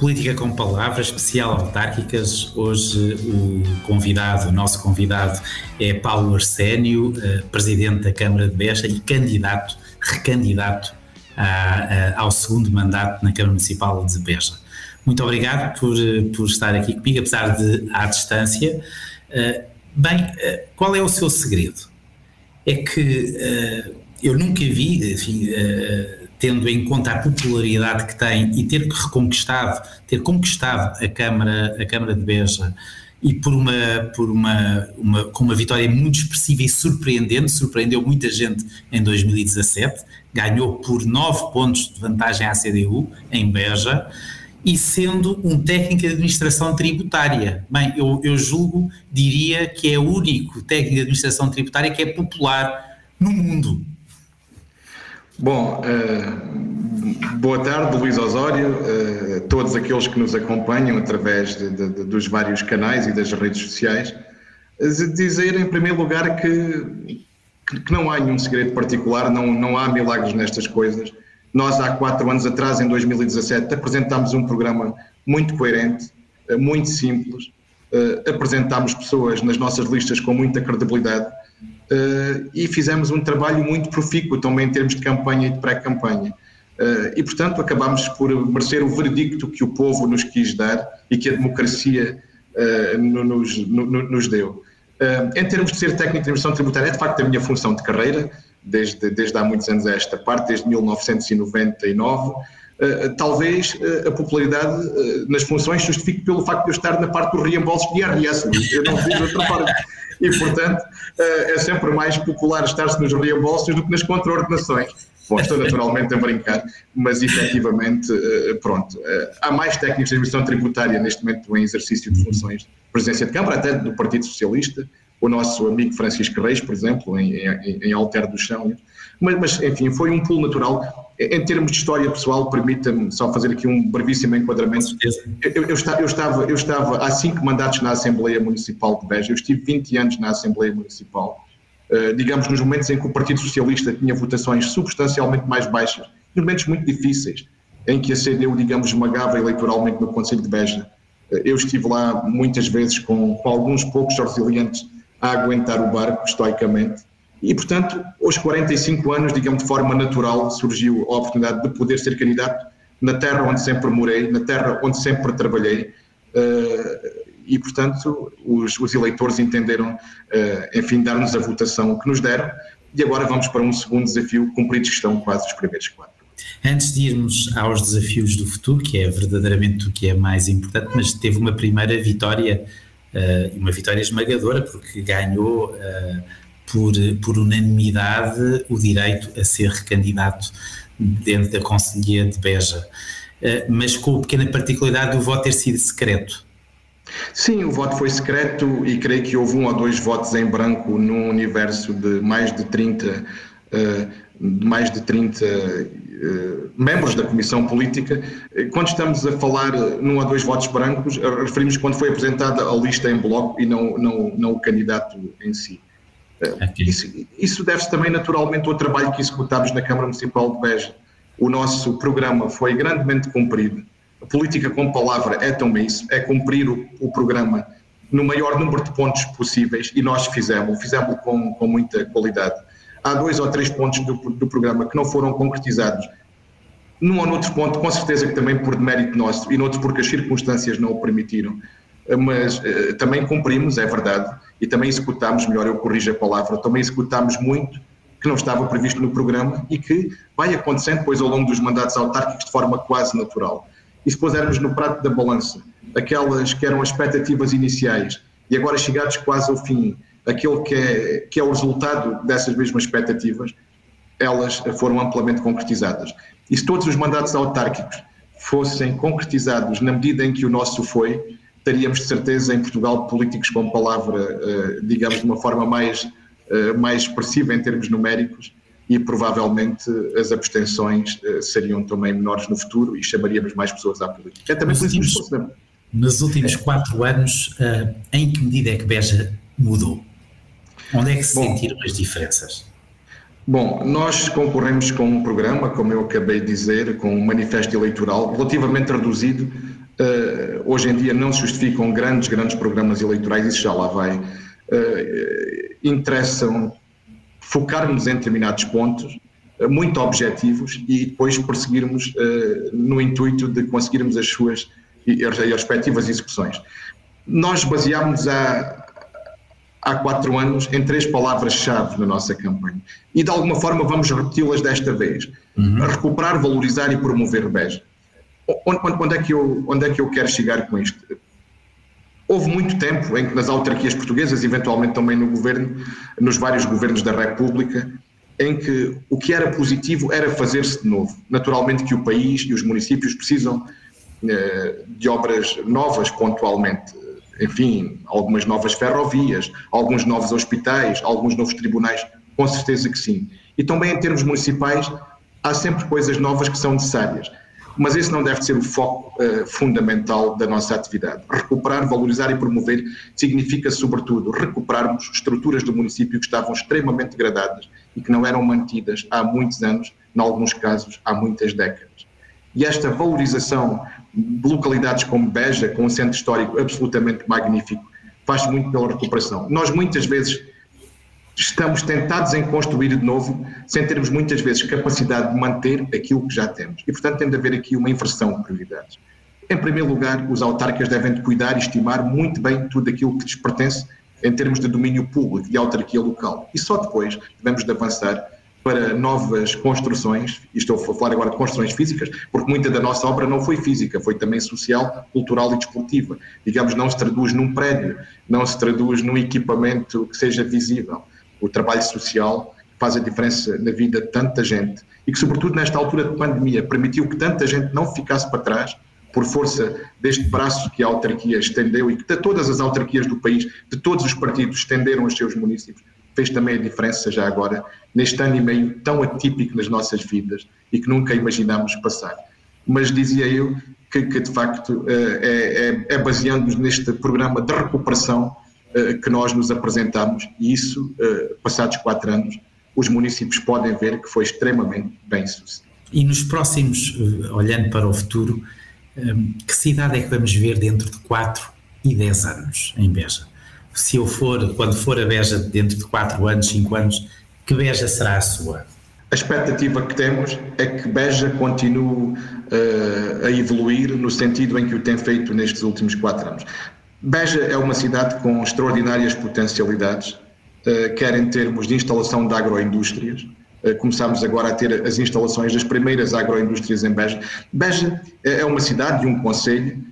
Política com Palavras, especial autárquicas. Hoje o convidado, o nosso convidado é Paulo Arsénio, eh, presidente da Câmara de Beja e candidato, recandidato a, a, ao segundo mandato na Câmara Municipal de Beja. Muito obrigado por, por estar aqui comigo, apesar de à distância. Eh, bem, eh, qual é o seu segredo? É que eu nunca vi, enfim, tendo em conta a popularidade que tem e ter reconquistado, ter conquistado a Câmara, a Câmara de Beja e por uma, por uma, uma, com uma vitória muito expressiva e surpreendente, surpreendeu muita gente em 2017, ganhou por 9 pontos de vantagem à CDU em Beja, e sendo um técnico de administração tributária. Bem, eu, eu julgo, diria que é o único técnico de administração tributária que é popular no mundo. Bom, uh, boa tarde, Luís Osório, uh, todos aqueles que nos acompanham através de, de, de, dos vários canais e das redes sociais. Dizer, em primeiro lugar, que, que não há nenhum segredo particular, não, não há milagres nestas coisas. Nós, há quatro anos atrás, em 2017, apresentámos um programa muito coerente, muito simples, apresentámos pessoas nas nossas listas com muita credibilidade e fizemos um trabalho muito profícuo também em termos de campanha e de pré-campanha. Uh, e, portanto, acabámos por merecer o veredicto que o povo nos quis dar e que a democracia uh, nos, no, nos, deu. em termos de ser técnico de administração tributária, é de facto a minha função de carreira, desde, desde há muitos anos a esta parte, desde 1999. Uh, talvez uh, a popularidade uh, nas funções justifique pelo facto de eu estar na parte do reembolso de IRS. Eu não vejo outra parte e, portanto, eh, é sempre mais popular estar-se nos reembolsos do que nas contraordenações. Bom, estou naturalmente a brincar, mas efetivamente, eh, pronto, eh, há mais técnicos de administração tributária neste momento em exercício de funções de presidência de Câmara, até do Partido Socialista, o nosso amigo Francisco Reis, por exemplo, em, em, em Alter do Chão. Mas, mas, enfim, foi um pulo natural. Em termos de história pessoal, permita-me só fazer aqui um brevíssimo enquadramento. Eu, eu, eu, estava, eu, estava, há cinco mandatos na Assembleia Municipal de Beja, eu estive 20 anos na Assembleia Municipal, uh, digamos, nos momentos em que o Partido Socialista tinha votações substancialmente mais baixas, nos momentos muito difíceis, em que a CDU, digamos, esmagava eleitoralmente no Conselho de Beja. Uh, eu estive lá muitas vezes com, com alguns poucos resilientes a aguentar o barco, estoicamente, e, portanto, aos 45 anos, digamos de forma natural, surgiu a oportunidade de poder ser candidato na terra onde sempre morei, na terra onde sempre trabalhei. Uh, e, portanto, os, os eleitores entenderam, uh, enfim, dar-nos a votação que nos deram. E agora vamos para um segundo desafio, cumpridos que estão quase os primeiros quatro. Antes de irmos aos desafios do futuro, que é verdadeiramente o que é mais importante, mas teve uma primeira vitória, uh, uma vitória esmagadora, porque ganhou por, por unanimidade o direito a ser recandidato dentro da Conselhia de Beja, eh, mas com a pequena particularidade do voto ter sido secreto. Sim, o voto foi secreto e creio que houve um ou dois votos em branco num universo de mais de 30, eh, de mais de 30 eh, membros da Comissão Política. Quando estamos a falar num ou dois votos brancos, referimos quando foi apresentada a lista em bloco e não, não, não o candidato em si. Okay. Isso, isso deve-se também naturalmente ao trabalho que executámos na Câmara Municipal de Beja. O nosso programa foi grandemente cumprido. A política com palavra é também isso, é cumprir o, o programa no maior número de pontos possíveis e nós fizemos, fizemos com, com muita qualidade. Há dois ou três pontos do, do programa que não foram concretizados. Num ou noutro ponto, com certeza que também por mérito nosso e noutro porque as circunstâncias não o permitiram, mas uh, também cumprimos, é verdade e também executámos, melhor eu corrijo a palavra, também executámos muito que não estava previsto no programa e que vai acontecendo depois ao longo dos mandatos autárquicos de forma quase natural. E se pusermos no prato da balança aquelas que eram as expectativas iniciais e agora chegados quase ao fim, aquele que é, que é o resultado dessas mesmas expectativas, elas foram amplamente concretizadas. E se todos os mandatos autárquicos fossem concretizados na medida em que o nosso foi, teríamos de certeza em Portugal políticos com palavra, eh, digamos, de uma forma mais, eh, mais expressiva em termos numéricos e provavelmente as abstenções eh, seriam também menores no futuro e chamaríamos mais pessoas à política. É também nos últimos, nos últimos quatro anos, em que medida é que Beja mudou? Onde é que se Bom, sentiram as diferenças? Bom, nós concorremos com um programa, como eu acabei de dizer, com um manifesto eleitoral relativamente reduzido Uh, hoje em dia não se justificam grandes, grandes programas eleitorais, isso já lá vai. Uh, interessam focarmos em determinados pontos, uh, muito objetivos, e depois perseguirmos no intuito de conseguirmos as suas e as respectivas execuções. Nós baseámos há, há quatro anos em três palavras-chave na nossa campanha e de alguma forma vamos repeti-las desta vez. Uhum. Recuperar, valorizar e promover Beja onde, onde, é que eu, onde é que eu quero chegar com isto? Houve muito tempo em que nas autarquias portuguesas, eventualmente também no governo, nos vários governos da República, em que o que era positivo era fazer-se de novo. Naturalmente que o país e os municípios precisam eh, de obras novas pontualmente, enfim, algumas novas ferrovias, alguns novos hospitais, alguns novos tribunais, com certeza que sim. E também em termos municipais, há sempre coisas novas que são necessárias mas esse não deve ser o foco uh, fundamental da nossa atividade. Recuperar, valorizar e promover significa, sobretudo, recuperarmos estruturas do município que estavam extremamente degradadas e que não eram mantidas há muitos anos, em alguns casos há muitas décadas. E esta valorização localidades como Beja, com um centro histórico absolutamente magnífico, faz muito pela recuperação. Nós muitas vezes estamos tentados em construir de novo, sem termos muitas vezes capacidade de manter aquilo que já temos. E, portanto, tem de haver aqui uma inversão de prioridades. Em primeiro lugar, os autarcas devem de cuidar e estimar muito bem tudo aquilo que lhes pertence em termos de domínio público, de autarquia local. E só depois devemos de avançar para novas construções, e estou a falar agora de construções físicas, porque muita da nossa obra não foi física, foi também social, cultural e desportiva. Digamos, não se traduz num prédio, não se traduz num equipamento que seja visível o trabalho social faz a diferença na vida de tanta gente e que, sobretudo nesta altura de pandemia, permitiu que tanta gente não ficasse para trás por força deste braço que a autarquia estendeu e que todas as autarquias do país, de todos os partidos, estenderam aos seus municípios, fez também a diferença já agora, neste ano e meio tão atípico nas nossas vidas e que nunca imaginámos passar. Mas dizia eu que, que de facto eh, é, é, é baseando-nos neste programa de recuperação eh, que nós nos apresentamos e isso, eh, passados quatro anos, os municípios podem ver que foi extremamente bem sucedido. E nos próximos, olhando para o futuro, que cidade é que vamos ver dentro de 4 e 10 anos em Beja? Se eu for, quando for a Beja dentro de 4 anos, 5 anos, que Beja será a sua? A expectativa que temos é que Beja continue uh, a evoluir no sentido em que o tem feito nestes últimos quatro anos. Beja é uma cidade com extraordinárias potencialidades, eh, quer em termos de instalação de agroindústrias. Eh, começamos agora a ter as instalações das primeiras agroindústrias em Beja. Beja é uma cidade e um conselho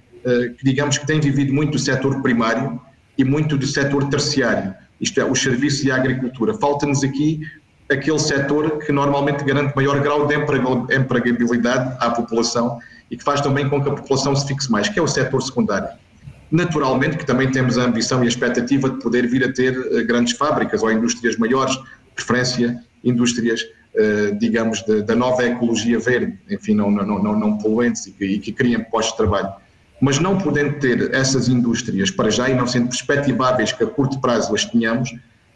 que, digamos, que tem vivido muito do setor primário e muito do setor terciário, isto é, os serviços e a agricultura. Falta-nos aqui aquele setor que normalmente garante maior grau de empregabilidade à população e que faz também com que a população se fixe mais, que é o setor secundário. Naturalmente que também temos a ambição e a expectativa de poder vir a ter uh, grandes fábricas ou indústrias maiores, preferência indústrias, uh, digamos, da nova ecologia verde, enfim, não, não, não, não poluentes e que, e que criem postos de trabalho. Mas não podendo ter essas indústrias para já e não sendo perspectiváveis que a curto prazo as tenhamos,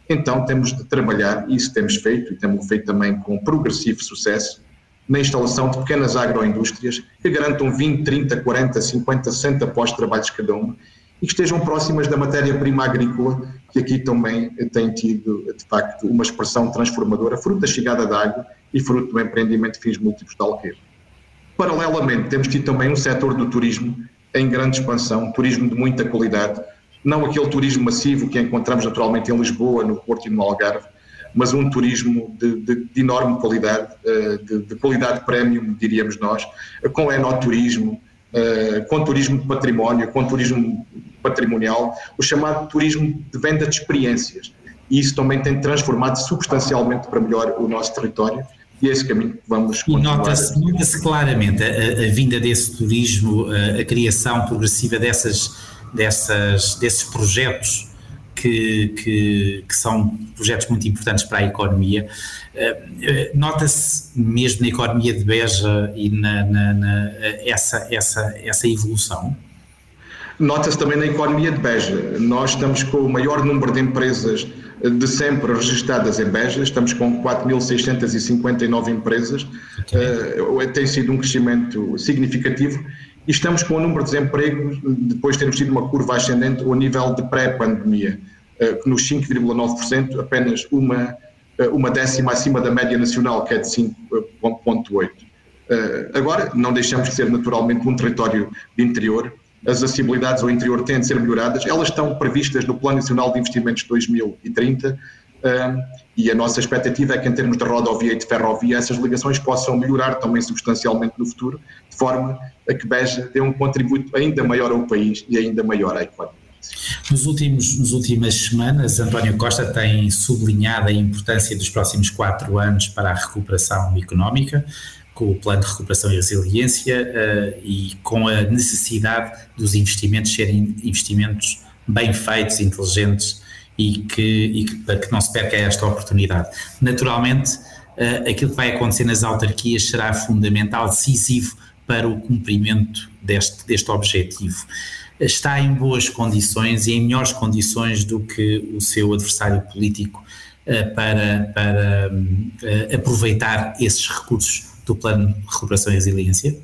então temos de trabalhar, e isso temos feito, e temos feito também com progressivo sucesso, na instalação de pequenas agroindústrias que garantam 20, 30, 40, 50, 60 pós-trabalhos cada uma e que estejam próximas da matéria-prima agrícola, que aqui também tem tido, de facto, uma expressão transformadora, fruto da chegada da água e fruto do empreendimento de fins múltiplos de Alqueiro. Paralelamente, temos tido também um setor do turismo em grande expansão, turismo de muita qualidade, não aquele turismo massivo que encontramos naturalmente em Lisboa, no Porto e no Algarve, mas um turismo de, de, de enorme qualidade, eh, de, de, qualidade premium, diríamos nós, com enoturismo, eh, com turismo de património, com turismo patrimonial, o chamado turismo de venda de experiências. E isso também tem transformado substancialmente para melhor o nosso território e esse caminho vamos continuar. E nota-se nota claramente a, a, vinda desse turismo, a, a criação progressiva dessas, dessas, desses projetos que, que, que, são projetos muito importantes para a economia. Eh, eh, nota-se mesmo na economia de Beja e na, na, na essa, essa, essa evolução? Nota-se também na economia de Beja. Nós estamos com o maior número de empresas de sempre registadas em Beja, estamos com 4.659 empresas, okay. uh, tem sido um crescimento significativo e estamos com o número de desemprego, depois de termos tido uma curva ascendente ao nível de pré-pandemia, uh, nos 5,9%, apenas uma, uh, uma décima acima da média nacional, que é de 5,8%. agora, não deixamos de ser naturalmente um território de interior, as acessibilidades ao interior têm de ser melhoradas, elas estão previstas no Plano Nacional de Investimentos de 2030 e a nossa expectativa é que em termos de rodovia e de ferrovia essas ligações possam melhorar também substancialmente no futuro, de forma a que Beja dê um contributo ainda maior ao país e ainda maior à economia. Nos últimos, nas últimas semanas, António Costa tem sublinhado a importância dos próximos quatro anos para a recuperação económica, com o plano de recuperação e resiliência uh, e com a necessidade dos investimentos serem investimentos bem feitos, inteligentes e que, e que para que não se perca esta oportunidade. Naturalmente, uh, aquilo que vai acontecer nas autarquias será fundamental, decisivo para o cumprimento deste, deste objetivo. Está em boas condições e em melhores condições do que o seu adversário político uh, para, para aproveitar esses recursos do Plano de Recuperação e Resiliência?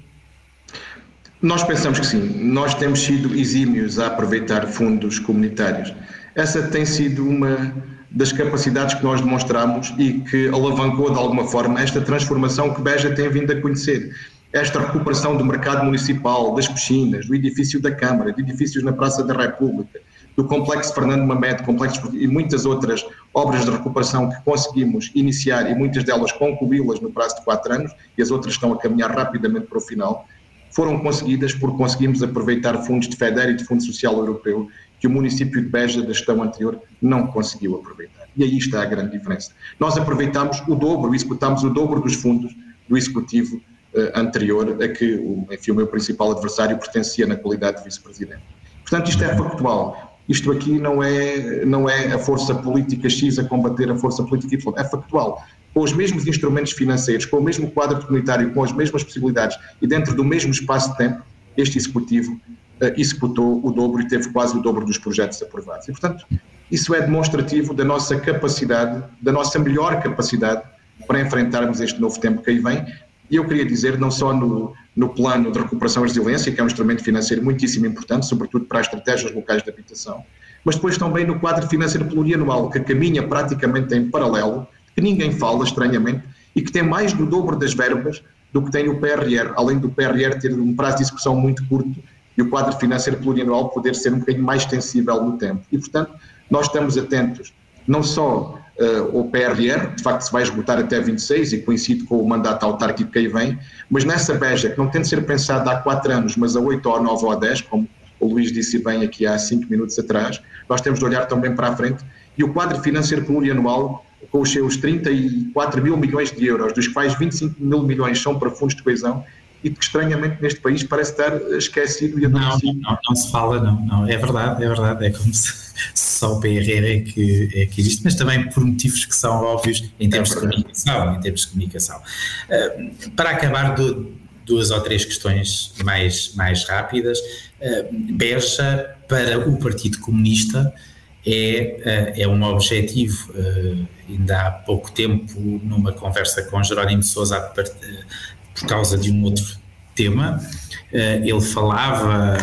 Nós pensamos que sim. Nós temos sido exímios a aproveitar fundos comunitários. Essa tem sido uma das capacidades que nós demonstramos e que alavancou de alguma forma esta transformação que Beja tem vindo a conhecer. Esta recuperação do mercado municipal, das piscinas, do edifício da Câmara, de edifícios na Praça da República, do Complexo Fernando Mamed, complexo, e muitas outras obras de recuperação que conseguimos iniciar e muitas delas concluí-las no prazo de quatro anos, e as outras estão a caminhar rapidamente para o final, foram conseguidas porque conseguimos aproveitar fundos de FEDER e de Fundo Social Europeu que o município de Beja da gestão anterior não conseguiu aproveitar. E aí está a grande diferença. Nós aproveitamos o dobro, executámos o dobro dos fundos do executivo eh, anterior a que enfim, o meu principal adversário pertencia na qualidade de vice-presidente. Portanto, isto é factual. Isto aqui não é, não é a força política X a combater a força política Y, é factual. Com os mesmos instrumentos financeiros, com o mesmo quadro comunitário, com as mesmas possibilidades e dentro do mesmo espaço de tempo, este Executivo uh, executou o dobro e teve quase o dobro dos projetos aprovados. E, portanto, isso é demonstrativo da nossa capacidade, da nossa melhor capacidade para enfrentarmos este novo tempo que aí vem. E eu queria dizer, não só no, no plano de recuperação e resiliência, que é um instrumento financeiro muitíssimo importante, sobretudo para as estratégias locais de habitação, mas depois também no quadro financeiro plurianual, que caminha praticamente em paralelo, que ninguém fala, estranhamente, e que tem mais do dobro das verbas do que tem o PRR, além do PRR ter um prazo de execução muito curto e o quadro financeiro plurianual poder ser um bocadinho mais extensível no tempo. E, portanto, nós estamos atentos não só uh, o PRR, de facto se vai esgotar até 26 e coincide com o mandato autárquico que aí vem, mas nessa beja, que não tem de ser pensada há 4 anos, mas a 8 ou 9 ou 10, como o Luís disse bem aqui há 5 minutos atrás, nós temos de olhar também para a frente, e o quadro financeiro plurianual, com os seus 34 mil milhões de euros, dos quais 25 mil milhões são para fundos de coesão, e que estranhamente neste país parece estar esquecido e adormecido. Não, não, não se fala, não, não, é verdade, é verdade, é como se só o PRR é que, é que existe, mas também por motivos que são óbvios em termos é de comunicação, em termos de comunicação. Uh, para acabar, do, duas ou três questões mais, mais rápidas. Uh, Beja, para o Partido Comunista, é, uh, é um objetivo. Ainda há pouco tempo, numa conversa com Jerónimo Sousa, por causa de um outro tema, ele falava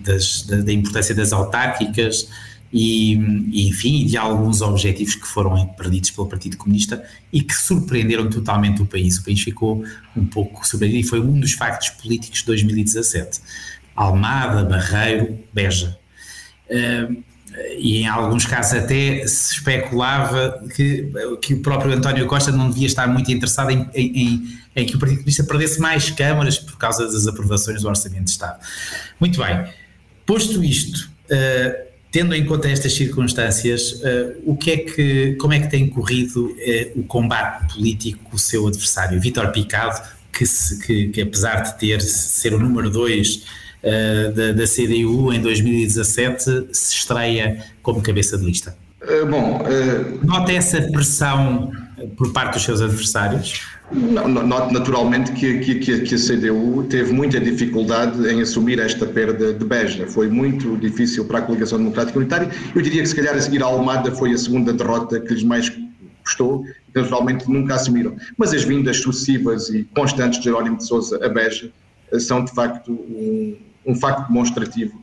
das, da, da, importância das autárquicas e, e, enfim, de alguns objetivos que foram perdidos pelo Partido Comunista e que surpreenderam totalmente o país. O país ficou um pouco surpreendido e foi um dos factos políticos de 2017. Almada, Barreiro, Beja. Uh, e em alguns casos até se especulava que, que o próprio António Costa não devia estar muito interessado em, em, em que o Partido Comunista perdesse mais câmaras por causa das aprovações do Orçamento de Estado. Muito bem. Posto isto, uh, tendo em conta estas circunstâncias, uh, o que é que, como é que tem corrido uh, o combate político com o seu adversário, Vítor Picado, que, se, que, que, apesar de ter ser o número 2 da, da CDU em 2017, se estreia como cabeça de lista? bom, nota essa pressão por parte dos seus adversários? Naturalmente que, que, que, a CDU teve muita dificuldade em assumir esta perda de Beja. Foi muito difícil para a coligação democrática unitária. Eu diria que se calhar a seguir a Almada foi a segunda derrota que lhes mais custou, naturalmente nunca assumiram. Mas as vindas sucessivas e constantes de Jerónimo de Sousa a Beja são de facto um, um facto demonstrativo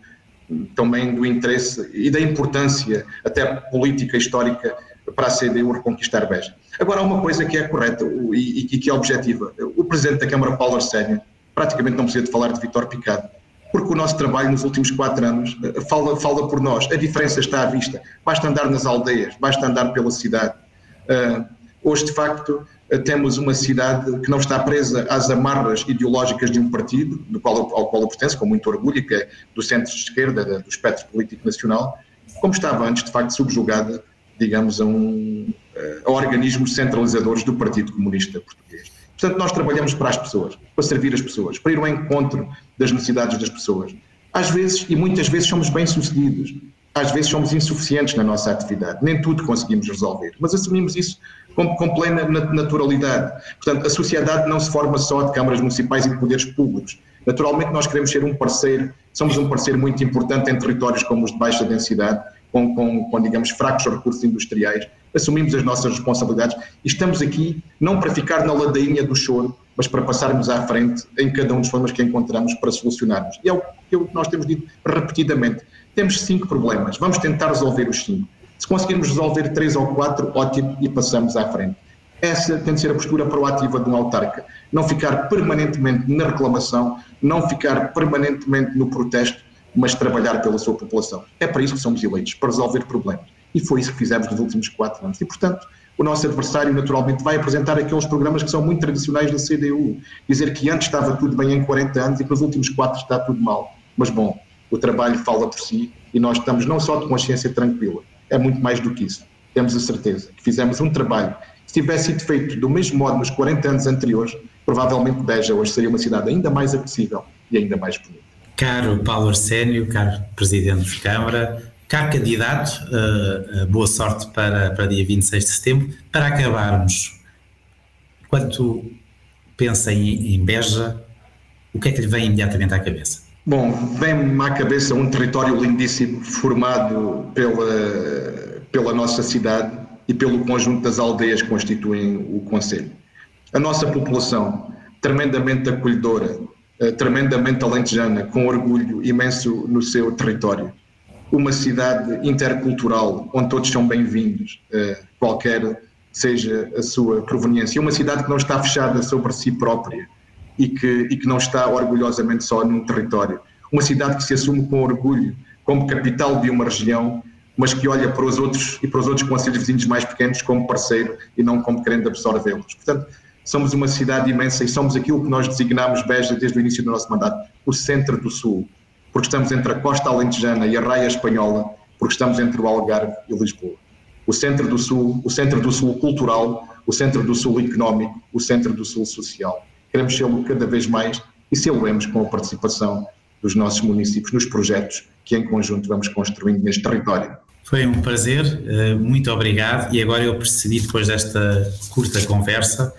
também do interesse e da importância até política histórica para a CDU reconquistar Beja. Agora, há uma coisa que é correta e, e que é objetiva. O Presidente da Câmara, Paulo Arsénio, praticamente não precisa de falar de Vitor Picado, porque o nosso trabalho nos últimos quatro anos eh, fala, fala por nós. A diferença está à vista. Basta andar nas aldeias, basta andar pela cidade. Uh, hoje, de facto, temos uma cidade que não está presa às amarras ideológicas de um partido, do qual, ao qual eu pertenço com muito orgulho, que é do centro-esquerda, do espectro político nacional, como estava antes, de facto, subjugada, digamos, a, um, a organismos centralizadores do Partido Comunista Português. Portanto, nós trabalhamos para as pessoas, para servir as pessoas, para ir ao encontro das necessidades das pessoas. Às vezes, e muitas vezes, somos bem-sucedidos, às vezes somos insuficientes na nossa atividade, nem tudo conseguimos resolver, mas assumimos isso com, com, plena naturalidade. Portanto, a sociedade não se forma só de câmaras municipais e de poderes públicos. Naturalmente, nós queremos ser um parceiro, somos um parceiro muito importante em territórios como os de baixa densidade, com, com, com digamos, fracos recursos industriais, assumimos as nossas responsabilidades e estamos aqui não para ficar na ladainha do choro, mas para passarmos à frente em cada um dos problemas que encontramos para solucionarmos. E é o que nós temos dito repetidamente. Temos cinco problemas, vamos tentar resolver os cinco. Se conseguirmos resolver três ou quatro, ótimo, e passamos à frente. Essa tem de ser a postura proativa de um autarca. Não ficar permanentemente na reclamação, não ficar permanentemente no protesto, mas trabalhar pela sua população. É para isso que somos eleitos, para resolver problemas. E foi isso que fizemos nos últimos quatro anos. E, portanto, o nosso adversário naturalmente vai apresentar aqueles programas que são muito tradicionais da CDU. Dizer que antes estava tudo bem em 40 anos e que nos últimos quatro está tudo mal. Mas, bom, o trabalho fala por si e nós estamos não só de consciência tranquila, é muito mais do que isso. Temos a certeza que fizemos um trabalho. Se tivesse sido feito do mesmo modo nos 40 anos anteriores, provavelmente Beja hoje seria uma cidade ainda mais acessível e ainda mais bonita. Caro Paulo Arsénio, caro Presidente de Câmara, caro candidato, uh, boa sorte para, para dia 26 de setembro. Para acabarmos, quando pensa em, em Beja, o que é que lhe vem imediatamente à cabeça? Bom, vem-me à cabeça um território lindíssimo formado pela, pela nossa cidade e pelo conjunto das aldeias que constituem o Conselho. A nossa população, tremendamente acolhedora, eh, tremendamente alentejana, com orgulho imenso no seu território. Uma cidade intercultural, onde todos são bem-vindos, eh, qualquer seja a sua proveniência. Uma cidade que não está fechada sobre si própria e que, e que não está orgulhosamente só num território. Uma cidade que se assume com orgulho como capital de uma região, mas que olha para os outros e para os outros conselhos vizinhos mais pequenos como parceiro e não como querendo absorvê-los. Portanto, somos uma cidade imensa e somos aquilo que nós designamos Beja desde o início do nosso mandato, o centro do Sul, porque estamos entre a costa alentejana e a raia espanhola, porque estamos entre o Algarve e Lisboa. O centro do Sul, o centro do Sul cultural, o centro do Sul económico, o centro do Sul social. Queremos ser cada vez mais e celebremos com a participação dos nossos municípios nos projetos que em conjunto vamos construindo neste território. Foi um prazer, eh, muito obrigado. E agora eu percebi, depois desta curta conversa,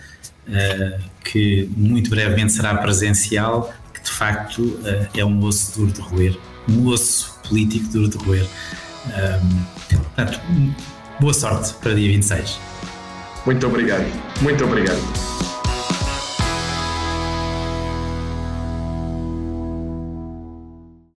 eh, que muito brevemente será presencial, que de facto eh, é um osso duro de roer, um osso político duro de roer. Portanto, boa sorte para dia 26. Muito obrigado, muito obrigado.